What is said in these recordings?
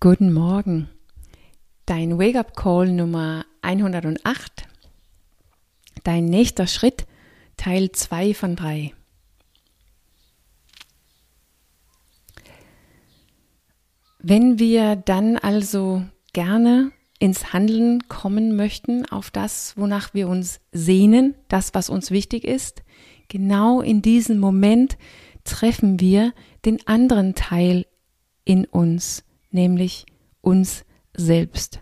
Guten Morgen. Dein Wake-up Call Nummer 108. Dein nächster Schritt, Teil 2 von 3. Wenn wir dann also gerne ins Handeln kommen möchten, auf das, wonach wir uns sehnen, das, was uns wichtig ist, genau in diesem Moment treffen wir den anderen Teil in uns, nämlich uns selbst.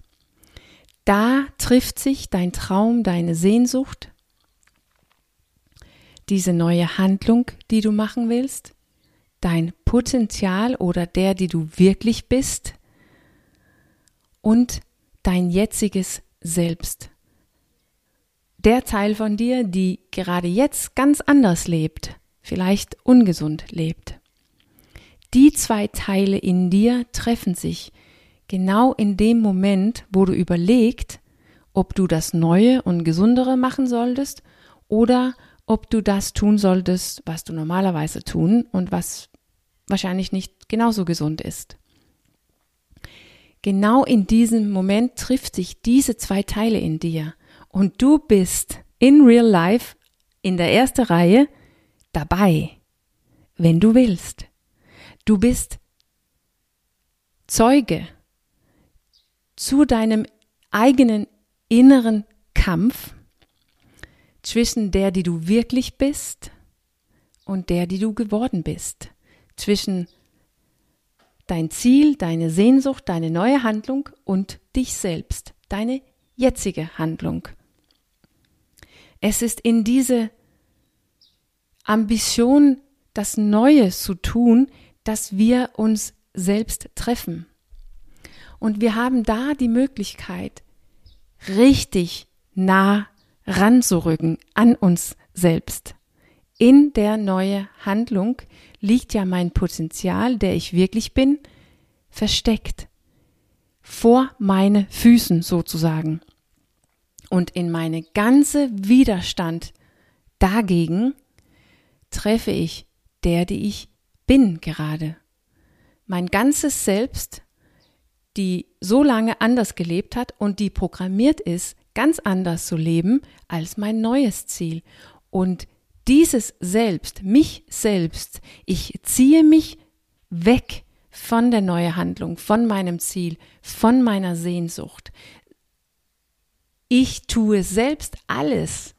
Da trifft sich dein Traum, deine Sehnsucht, diese neue Handlung, die du machen willst, dein Potenzial oder der, die du wirklich bist und dein jetziges Selbst. Der Teil von dir, die gerade jetzt ganz anders lebt, vielleicht ungesund lebt. Die zwei Teile in dir treffen sich genau in dem Moment, wo du überlegst, ob du das Neue und Gesundere machen solltest oder ob du das tun solltest, was du normalerweise tun und was wahrscheinlich nicht genauso gesund ist. Genau in diesem Moment trifft sich diese zwei Teile in dir und du bist in real life in der ersten Reihe dabei, wenn du willst. Du bist Zeuge zu deinem eigenen inneren Kampf zwischen der, die du wirklich bist und der, die du geworden bist zwischen dein Ziel, deine Sehnsucht, deine neue Handlung und dich selbst, deine jetzige Handlung. Es ist in diese Ambition, das Neue zu tun, dass wir uns selbst treffen. Und wir haben da die Möglichkeit, richtig nah ranzurücken an uns selbst. In der neue Handlung liegt ja mein Potenzial, der ich wirklich bin, versteckt. Vor meine Füßen sozusagen. Und in meine ganze Widerstand dagegen treffe ich der, die ich bin gerade. Mein ganzes Selbst, die so lange anders gelebt hat und die programmiert ist, ganz anders zu leben als mein neues Ziel. Und dieses Selbst, mich selbst, ich ziehe mich weg von der neuen Handlung, von meinem Ziel, von meiner Sehnsucht. Ich tue selbst alles,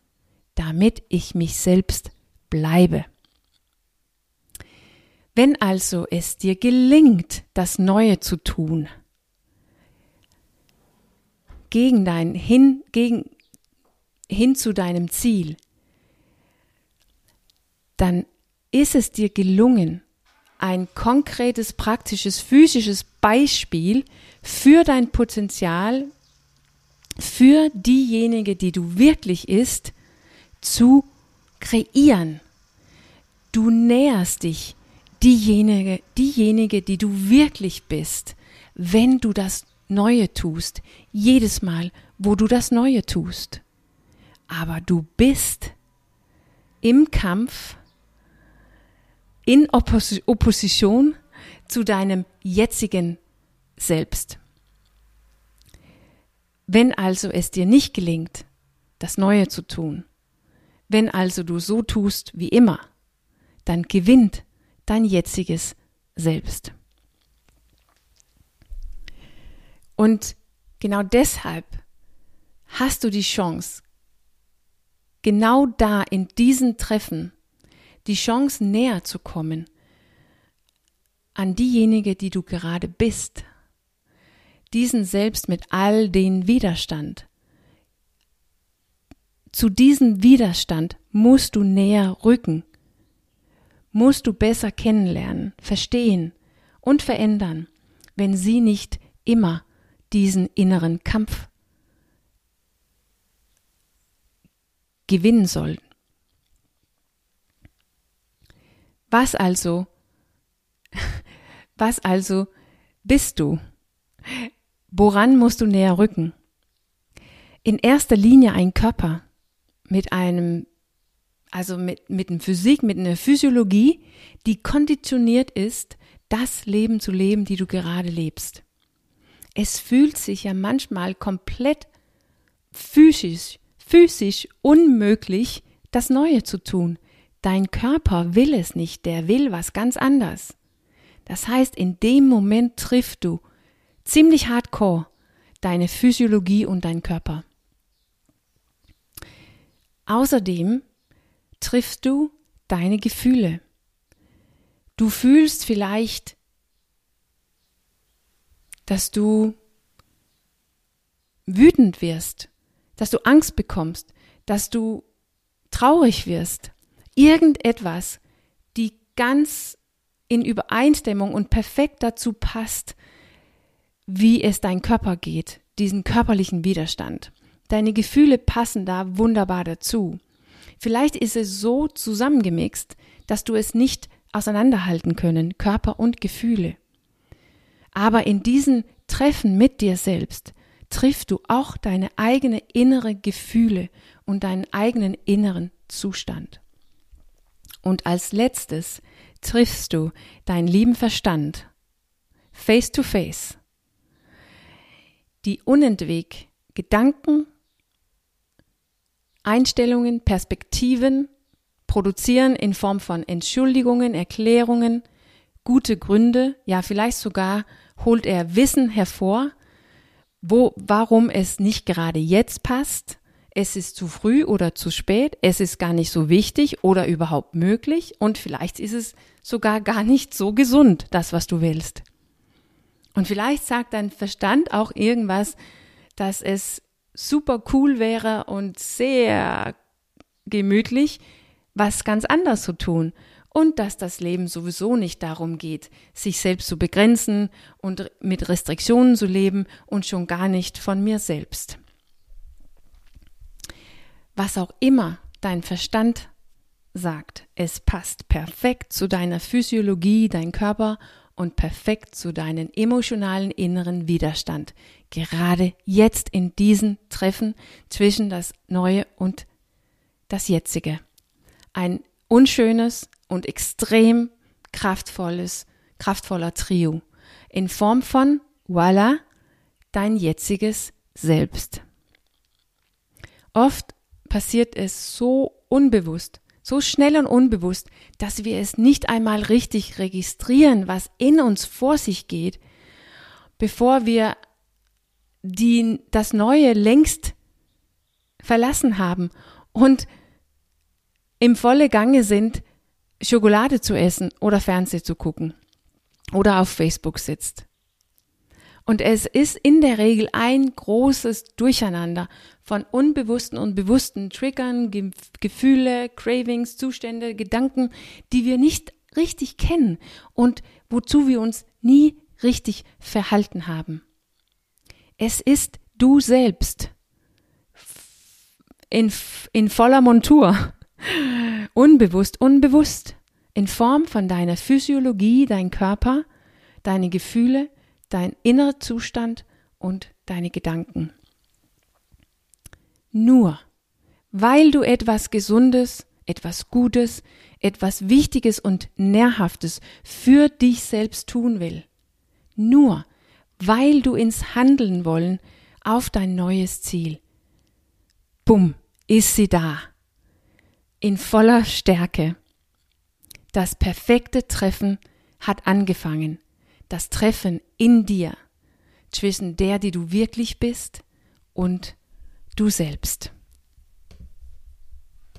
damit ich mich selbst bleibe. Wenn also es dir gelingt, das Neue zu tun, gegen dein, hin, gegen, hin zu deinem Ziel, dann ist es dir gelungen, ein konkretes, praktisches, physisches Beispiel für dein Potenzial, für diejenige, die du wirklich ist, zu kreieren. Du näherst dich diejenige, diejenige, die du wirklich bist, wenn du das Neue tust, jedes Mal, wo du das Neue tust. Aber du bist im Kampf in Oppos Opposition zu deinem jetzigen Selbst. Wenn also es dir nicht gelingt, das Neue zu tun, wenn also du so tust wie immer, dann gewinnt dein jetziges Selbst. Und genau deshalb hast du die Chance, genau da in diesen Treffen die Chance näher zu kommen an diejenige, die du gerade bist, diesen selbst mit all den Widerstand. Zu diesem Widerstand musst du näher rücken, musst du besser kennenlernen, verstehen und verändern, wenn sie nicht immer diesen inneren Kampf gewinnen sollten. Was also, was also bist du? Woran musst du näher rücken? In erster Linie ein Körper mit einem, also mit, mit einer Physik, mit einer Physiologie, die konditioniert ist, das Leben zu leben, die du gerade lebst. es fühlt sich ja manchmal komplett physisch, physisch unmöglich, das Neue zu tun. Dein Körper will es nicht, der will was ganz anderes. Das heißt, in dem Moment triffst du ziemlich hardcore deine Physiologie und dein Körper. Außerdem triffst du deine Gefühle. Du fühlst vielleicht, dass du wütend wirst, dass du Angst bekommst, dass du traurig wirst. Irgendetwas, die ganz in Übereinstimmung und perfekt dazu passt, wie es dein Körper geht, diesen körperlichen Widerstand. Deine Gefühle passen da wunderbar dazu. Vielleicht ist es so zusammengemixt, dass du es nicht auseinanderhalten können, Körper und Gefühle. Aber in diesen Treffen mit dir selbst triffst du auch deine eigene innere Gefühle und deinen eigenen inneren Zustand. Und als letztes triffst du deinen lieben Verstand face to face. Die unentweg Gedanken, Einstellungen, Perspektiven produzieren in Form von Entschuldigungen, Erklärungen, gute Gründe, ja vielleicht sogar holt er Wissen hervor, wo, warum es nicht gerade jetzt passt, es ist zu früh oder zu spät, es ist gar nicht so wichtig oder überhaupt möglich. Und vielleicht ist es sogar gar nicht so gesund, das, was du willst. Und vielleicht sagt dein Verstand auch irgendwas, dass es super cool wäre und sehr gemütlich, was ganz anders zu tun. Und dass das Leben sowieso nicht darum geht, sich selbst zu begrenzen und mit Restriktionen zu leben und schon gar nicht von mir selbst. Was auch immer dein Verstand sagt, es passt perfekt zu deiner Physiologie, dein Körper und perfekt zu deinem emotionalen inneren Widerstand. Gerade jetzt in diesen Treffen zwischen das Neue und das Jetzige. Ein unschönes und extrem kraftvolles, kraftvoller Trio in Form von, voila, dein jetziges Selbst. Oft passiert es so unbewusst, so schnell und unbewusst, dass wir es nicht einmal richtig registrieren, was in uns vor sich geht, bevor wir die, das Neue längst verlassen haben und im volle Gange sind, Schokolade zu essen oder Fernseh zu gucken oder auf Facebook sitzt. Und es ist in der Regel ein großes Durcheinander von unbewussten und bewussten Triggern, Ge Gefühle, Cravings, Zustände, Gedanken, die wir nicht richtig kennen und wozu wir uns nie richtig verhalten haben. Es ist du selbst. In, in voller Montur, unbewusst, unbewusst, in Form von deiner Physiologie, dein Körper, deine Gefühle, dein innerer Zustand und deine Gedanken. Nur weil du etwas Gesundes, etwas Gutes, etwas Wichtiges und Nährhaftes für dich selbst tun will. Nur weil du ins Handeln wollen auf dein neues Ziel. Bumm, ist sie da. In voller Stärke. Das perfekte Treffen hat angefangen das Treffen in dir zwischen der, die du wirklich bist und du selbst.